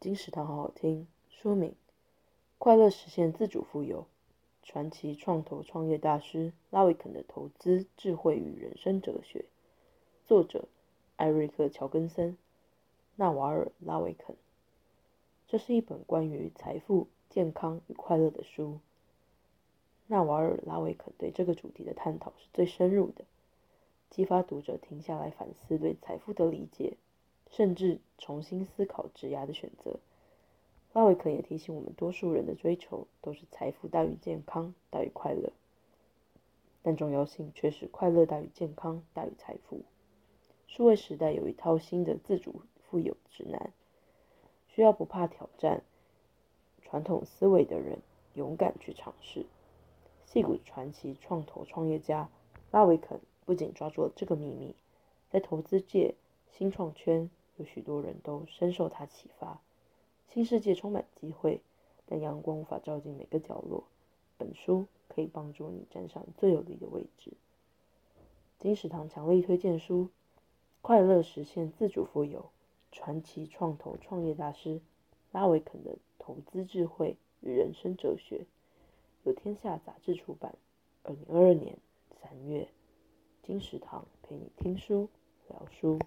金石堂好好听。书名：快乐实现自主富有，传奇创投创业大师拉维肯的投资智慧与人生哲学。作者：艾瑞克·乔根森、纳瓦尔·拉维肯。这是一本关于财富、健康与快乐的书。纳瓦尔·拉维肯对这个主题的探讨是最深入的，激发读者停下来反思对财富的理解，甚至重新思考职涯的选择。拉维肯也提醒我们，多数人的追求都是财富大于健康大于快乐，但重要性却是快乐大于健康大于财富。数位时代有一套新的自主富有指南，需要不怕挑战传统思维的人勇敢去尝试。戏骨传奇创投创业家拉维肯不仅抓住了这个秘密，在投资界、新创圈有许多人都深受他启发。新世界充满机会，但阳光无法照进每个角落。本书可以帮助你站上最有利的位置。金石堂强力推荐书《快乐实现自主富有：传奇创投创业大师拉维肯的投资智慧与人生哲学》，由天下杂志出版，二零二二年三月。金石堂陪你听书聊书。